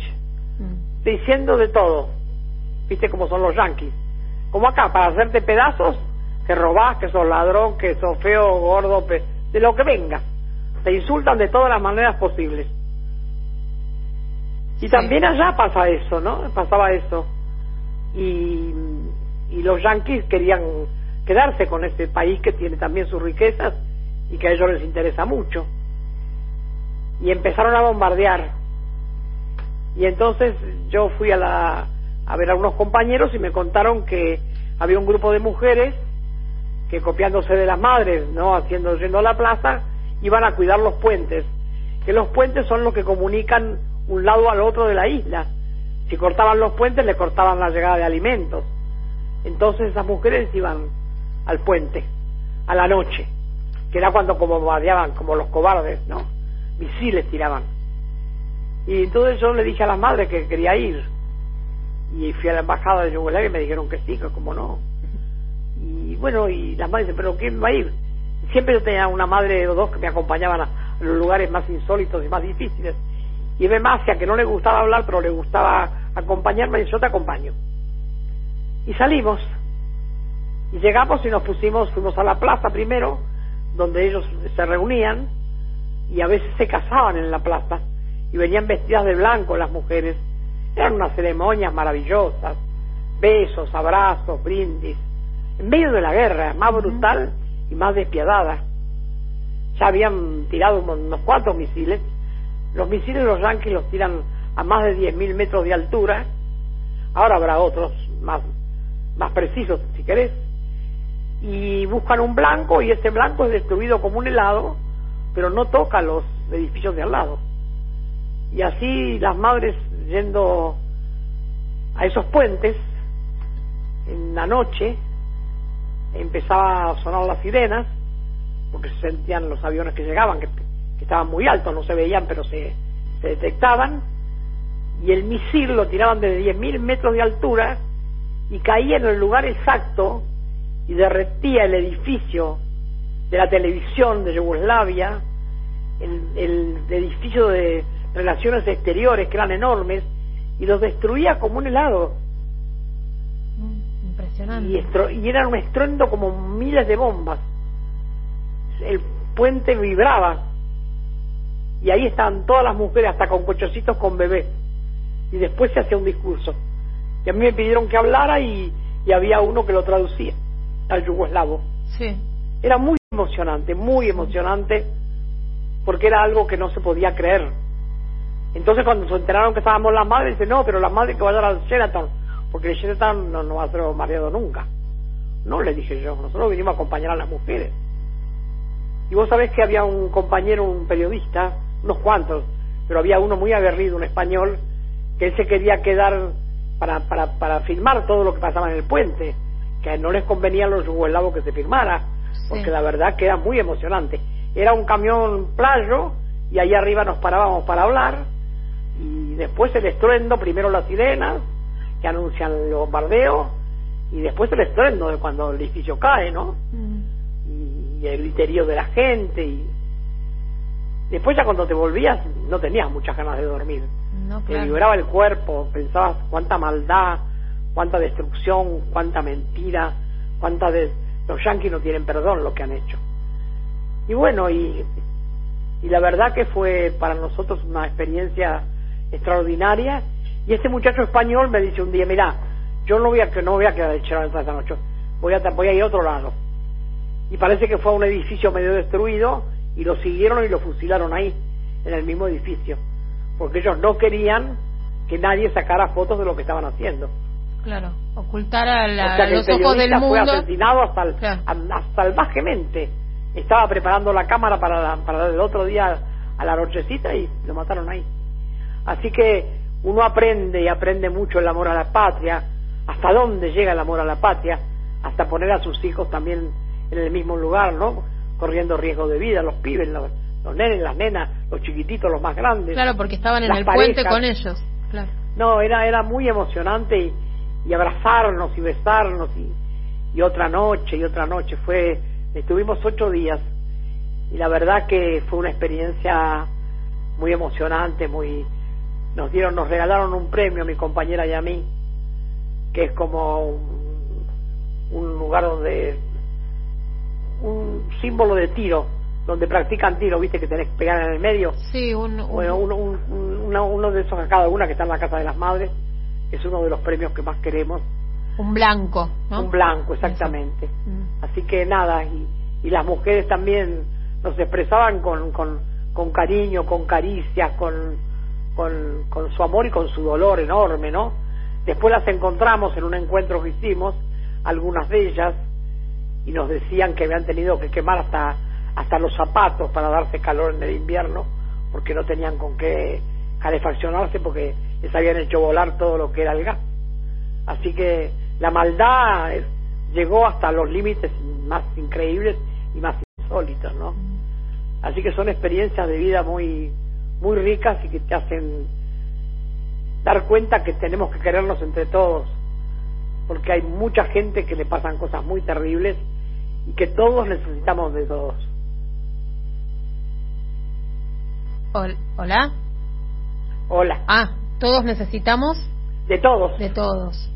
Mm. Diciendo de todo, viste cómo son los yanquis. Como acá, para hacerte pedazos, que robás, que sos ladrón, que sos feo, gordo, pe- de lo que venga. Te insultan de todas las maneras posibles. Y Sí. también allá pasa eso, ¿no? Pasaba eso. Y, y los yanquis querían quedarse con ese país que tiene también sus riquezas y que a ellos les interesa mucho. Y empezaron a bombardear. Y entonces yo fui a, la, a ver a unos compañeros y me contaron que había un grupo de mujeres que copiándose de las madres, ¿no? Haciendo, yendo a la plaza, iban a cuidar los puentes. Que los puentes son los que comunican un lado al otro de la isla. Si cortaban los puentes, le cortaban la llegada de alimentos. Entonces esas mujeres iban al puente, a la noche, que era cuando como como los cobardes, ¿no? Misiles tiraban. Y entonces yo le dije a las madres que quería ir. Y fui a la embajada de Yugoslavia y me dijeron que sí, que como no. Y bueno, y las madres dicen, pero ¿quién va a ir? Siempre yo tenía una madre o dos que me acompañaban a los lugares más insólitos y más difíciles. Y Eve Macia, que no le gustaba hablar, pero le gustaba acompañarme, y yo te acompaño. Y salimos. Y llegamos y nos pusimos, fuimos a la plaza primero, donde ellos se reunían, y a veces se casaban en la plaza, y venían vestidas de blanco las mujeres. Eran unas ceremonias maravillosas, besos, abrazos, brindis, en medio de la guerra, más brutal y más despiadada. Ya habían tirado unos cuantos misiles. Los misiles los yanquis los tiran a más de 10.000 metros de altura. Ahora habrá otros más, más precisos, si querés. Y buscan un blanco y ese blanco es destruido como un helado, pero no toca los edificios de al lado. Y así las madres yendo a esos puentes, en la noche, empezaba a sonar las sirenas, porque se sentían los aviones que llegaban, que, estaban muy altos, no se veían, pero se, se detectaban, y el misil lo tiraban desde 10.000 metros de altura y caía en el lugar exacto y derretía el edificio de la televisión de Yugoslavia, el, el edificio de relaciones exteriores que eran enormes, y los destruía como un helado. Mm, Impresionante. Y, estro- y era un estruendo como miles de bombas. El puente vibraba. Y ahí estaban todas las mujeres, hasta con cochecitos con bebés. Y después se hacía un discurso. Y a mí me pidieron que hablara y, y había uno que lo traducía al yugoslavo. Sí. Era muy emocionante, muy emocionante, porque era algo que no se podía creer. Entonces cuando se enteraron que estábamos las madres, dicen, no, pero las madres que vayan al Sheraton, porque el Sheraton no, no va a ser mareado nunca. No, le dije yo, nosotros vinimos a acompañar a las mujeres. Y vos sabés que había un compañero, un periodista, unos cuantos, pero había uno muy aguerrido, un español, que él se quería quedar para, para, para filmar todo lo que pasaba en el puente, que no les convenía a los yugoslavos que se filmara, porque la verdad que era muy emocionante. Era un camión playo y ahí arriba nos parábamos para hablar y después el estruendo, primero las sirenas que anuncian el bombardeo y después el estruendo de cuando el edificio cae, ¿no? Mm. y el griterío de la gente y después ya cuando te volvías no tenías muchas ganas de dormir No, te claro. vibraba el cuerpo pensabas cuánta maldad cuánta destrucción cuánta mentira cuánta de los yanquis no tienen perdón lo que han hecho y bueno y y la verdad que fue para nosotros una experiencia extraordinaria y este muchacho español me dice un día mira yo no voy a, no voy a quedar echado esta noche, voy a, voy a ir a otro lado. Y parece que fue a un edificio medio destruido y lo siguieron y lo fusilaron ahí, en el mismo edificio, porque ellos no querían que nadie sacara fotos de lo que estaban haciendo. Claro, ocultar a, los ojos del mundo. fue asesinado hasta, salvajemente. Estaba preparando la cámara para, para el otro día a la nochecita y lo mataron ahí. Así que uno aprende y aprende mucho el amor a la patria, hasta dónde llega el amor a la patria, hasta poner a sus hijos también en el mismo lugar, ¿no? Corriendo riesgo de vida, los pibes, los, nenes, las nenas, los chiquititos, los más grandes. Claro, porque estaban en el puente con ellos. Claro. No, era, era muy emocionante y, y abrazarnos y besarnos y, y otra noche y otra noche. Fue, estuvimos ocho días y la verdad que fue una experiencia muy emocionante, muy nos dieron, nos regalaron un premio a mi compañera y a mí, que es como un, lugar donde un símbolo de tiro, donde practican tiro, viste que tenés que pegar en el medio. Sí, un, bueno, uno, uno de esos a cada una que está en la casa de las madres, es uno de los premios que más queremos. Un blanco, ¿no? Un blanco, exactamente. Mm. Así que nada, y, y las mujeres también nos expresaban con, con, con cariño, con caricias, con, con, con su amor y con su dolor enorme, ¿no? Después las encontramos en un encuentro que hicimos, algunas de ellas, y nos decían que habían tenido que quemar hasta, hasta los zapatos para darse calor en el invierno, porque no tenían con qué calefaccionarse, porque les habían hecho volar todo lo que era el gas. Así que la maldad llegó hasta los límites más increíbles y más insólitos, ¿no? Así que son experiencias de vida muy, muy ricas y que te hacen dar cuenta que tenemos que querernos entre todos, porque hay mucha gente que le pasan cosas muy terribles y que todos necesitamos de todos. Hola. Hola. Ah, todos necesitamos. De todos. De todos.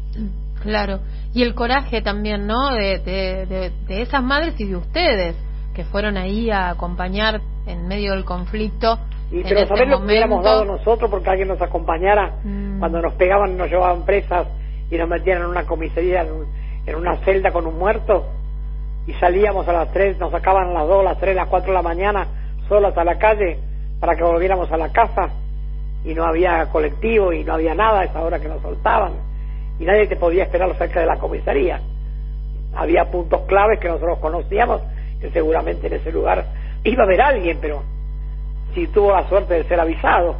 Claro. Y el coraje también, ¿no? De, de, de esas madres y de ustedes que fueron ahí a acompañar en medio del conflicto. Y pero saber lo que hubiéramos dado nosotros porque alguien nos acompañara mm. cuando nos pegaban, nos llevaban presas y nos metían en una comisaría, en, una celda con un muerto y salíamos a las tres, nos sacaban a las dos, las tres, las cuatro de la mañana solas a la calle para que volviéramos a la casa y no había colectivo y no había nada a esa hora que nos soltaban y nadie te podía esperar cerca de la comisaría. Había puntos claves que nosotros conocíamos que seguramente en ese lugar iba a haber alguien, pero si tuvo la suerte de ser avisado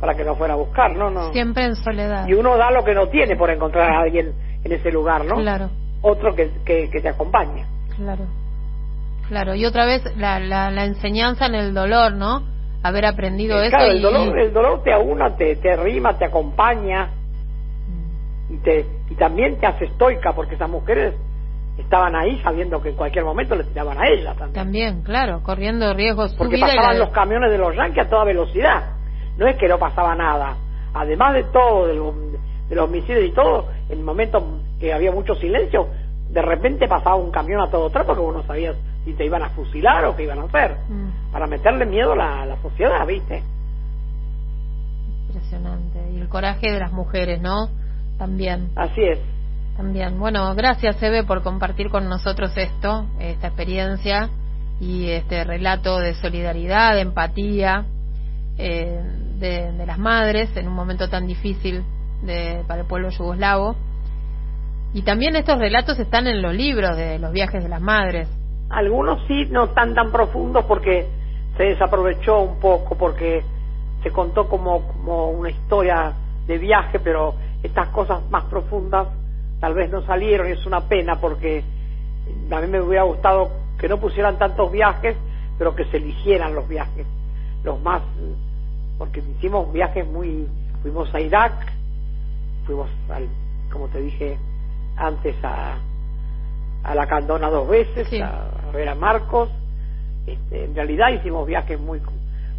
para que no fuera a buscar, ¿no? no Siempre en soledad. Y uno da lo que no tiene por encontrar a alguien en ese lugar, ¿no? Claro. Otro que, que, te acompaña. Claro. Claro, y otra vez la, la, la enseñanza en el dolor, ¿no? Haber aprendido eso. Claro, el, dolor, el dolor te aúna, te, te rima, te acompaña mm. y, te, y también te hace estoica, porque esas mujeres estaban ahí sabiendo que en cualquier momento le tiraban a ella también. También, claro, corriendo riesgos. Porque pasaban los camiones de los yankees a toda velocidad. No es que no pasaba nada. Además de todo, de los, de los misiles y todo, en el momento que había mucho silencio, de repente pasaba un camión a todo trapo que vos no sabías si te iban a fusilar o qué iban a hacer. Mm. Para meterle miedo a la, a la sociedad, ¿viste? Impresionante. Y el coraje de las mujeres, ¿no? También. Así es. También. Bueno, gracias Eve por compartir con nosotros esto, esta experiencia y este relato de solidaridad, de empatía eh, de, las madres en un momento tan difícil de, para el pueblo yugoslavo. Y también estos relatos están en los libros de los viajes de las madres. Algunos sí, no están tan profundos porque se desaprovechó un poco, porque se contó como, como una historia de viaje, pero estas cosas más profundas tal vez no salieron y es una pena porque a mí me hubiera gustado que no pusieran tantos viajes, pero que se eligieran los viajes, los más, porque hicimos viajes muy, fuimos a Irak, fuimos al, como te dije antes, a, a la Candona dos veces, a, ver a Marcos, este, en realidad hicimos viajes muy,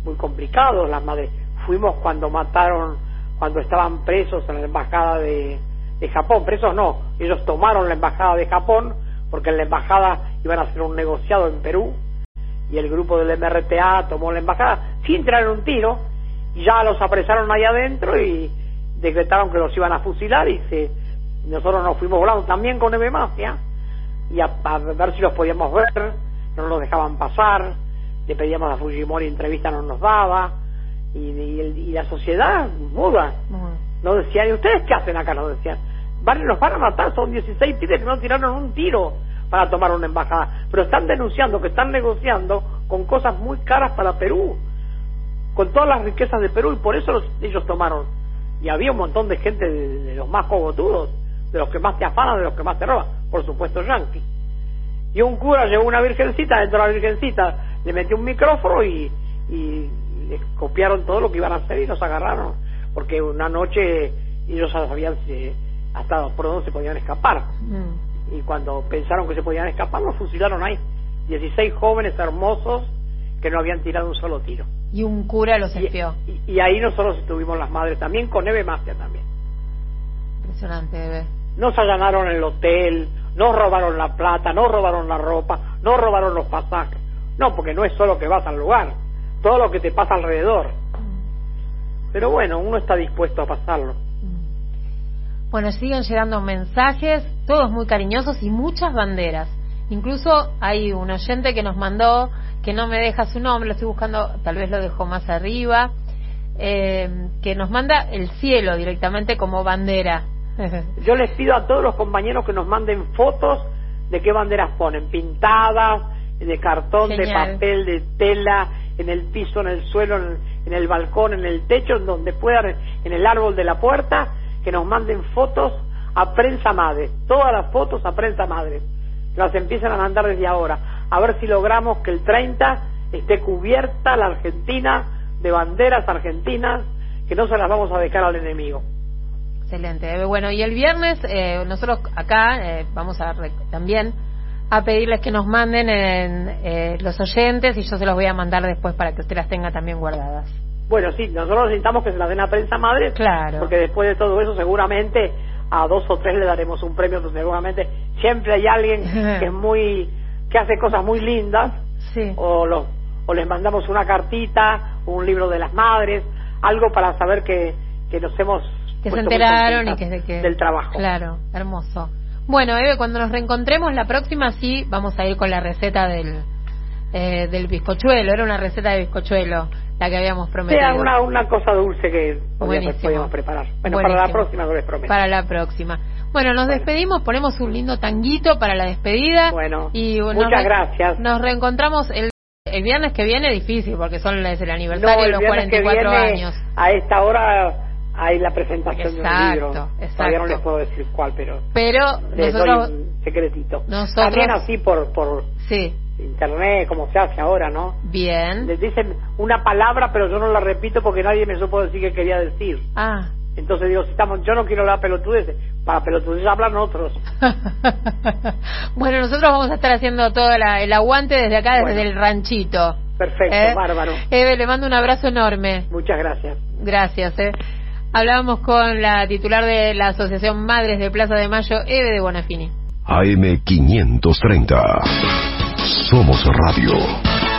muy complicados, las madres, fuimos cuando mataron, cuando estaban presos en la embajada de, de Japón, presos no, ellos tomaron la embajada de Japón porque en la embajada iban a hacer un negociado en Perú y el grupo del MRTA tomó la embajada sin traer un tiro y ya los apresaron ahí adentro y decretaron que los iban a fusilar y se Nosotros nos fuimos volando también con Eve Mafia y a, a ver si los podíamos ver, no nos dejaban pasar, le pedíamos a Fujimori entrevista, no nos daba, y, y, y la sociedad muda. Nos decían, ¿y ustedes qué hacen acá? Nos decían, van, nos van a matar, son 16 pibes que no tiraron un tiro para tomar una embajada, pero están denunciando que están negociando con cosas muy caras para Perú, con todas las riquezas de Perú, y por eso los- ellos tomaron. Y había un montón de gente de, los más cogotudos, de los que más te afanan, de los que más te roban, por supuesto yanqui. Y un cura llevó una virgencita, dentro de la virgencita le metió un micrófono y, y les copiaron todo lo que iban a hacer y nos agarraron. Porque una noche ellos ya sabían si- hasta por dónde se podían escapar. Mm. Y cuando pensaron que se podían escapar, los fusilaron ahí. 16 jóvenes hermosos que no habían tirado un solo tiro. Y un cura los Y, espió. y- y ahí nosotros estuvimos las madres también, con Eve Mafia también. Impresionante, bebé. Nos allanaron el hotel, nos robaron la plata, nos robaron la ropa, nos robaron los pasajes. No, porque no es solo que vas al lugar, todo lo que te pasa alrededor. Pero bueno, uno está dispuesto a pasarlo. Bueno, siguen llegando mensajes, todos muy cariñosos y muchas banderas. Incluso hay un oyente que nos mandó, que no me deja su nombre, lo estoy buscando, tal vez lo dejo más arriba, eh, que nos manda el cielo directamente como bandera. Yo les pido a todos los compañeros que nos manden fotos de qué banderas ponen, pintadas, de cartón, de papel, de tela, en el piso, en el suelo, en, en el balcón, en el techo, en donde puedan, en el árbol de la puerta, que nos manden fotos a prensa madre, todas las fotos a prensa madre. Las empiezan a mandar desde ahora, a ver si logramos que el 30 esté cubierta la Argentina de banderas argentinas, que no se las vamos a dejar al enemigo. Excelente. Bebe. Bueno, y el viernes eh, nosotros acá eh, vamos a también a pedirles que nos manden en, eh, los oyentes y yo se los voy a mandar después para que usted las tenga también guardadas. Bueno, sí, nosotros necesitamos que se las den a prensa madre, Claro. porque después de todo eso seguramente a dos o tres le daremos un premio, pues seguramente siempre hay alguien que es muy, que hace cosas muy lindas, Sí. o, los, o les mandamos una cartita, un libro de las madres, algo para saber que, que nos hemos que se enteraron y que, que- del trabajo. Claro, hermoso. Bueno, Eve, cuando nos reencontremos la próxima sí vamos a ir con la receta del eh, del bizcochuelo. Era una receta de bizcochuelo la que habíamos prometido. Sea una, una cosa dulce que podíamos, preparar. Bueno, para la próxima no les prometo. Para la próxima. Bueno, nos despedimos, ponemos un lindo tanguito para la despedida. Bueno, y nos muchas gracias. Nos reencontramos el, el viernes que viene, difícil, porque son es el No, aniversario de el los viernes que 44 viene, años. A esta hora hay la presentación de un Exacto, libro. exacto. Todavía no les puedo decir cuál, pero Pero les nosotros, doy un secretito. nosotros- También así por, por sí, internet, como se hace ahora, ¿no? bien. Les dicen una palabra, pero yo no la repito porque nadie me supo decir qué quería decir. Ah. Entonces digo, si estamos, yo no quiero hablar pelotudeces, para pelotudeces hablan otros. bueno, nosotros vamos a estar haciendo todo la- el aguante desde acá, desde Bueno. el ranchito. Perfecto, ¿Eh? bárbaro. Eve, le mando un abrazo enorme. Muchas gracias. Gracias. ¿eh? Hablábamos con la titular de la Asociación Madres de Plaza de Mayo, Eve de Bonafini. AM530. Somos Radio.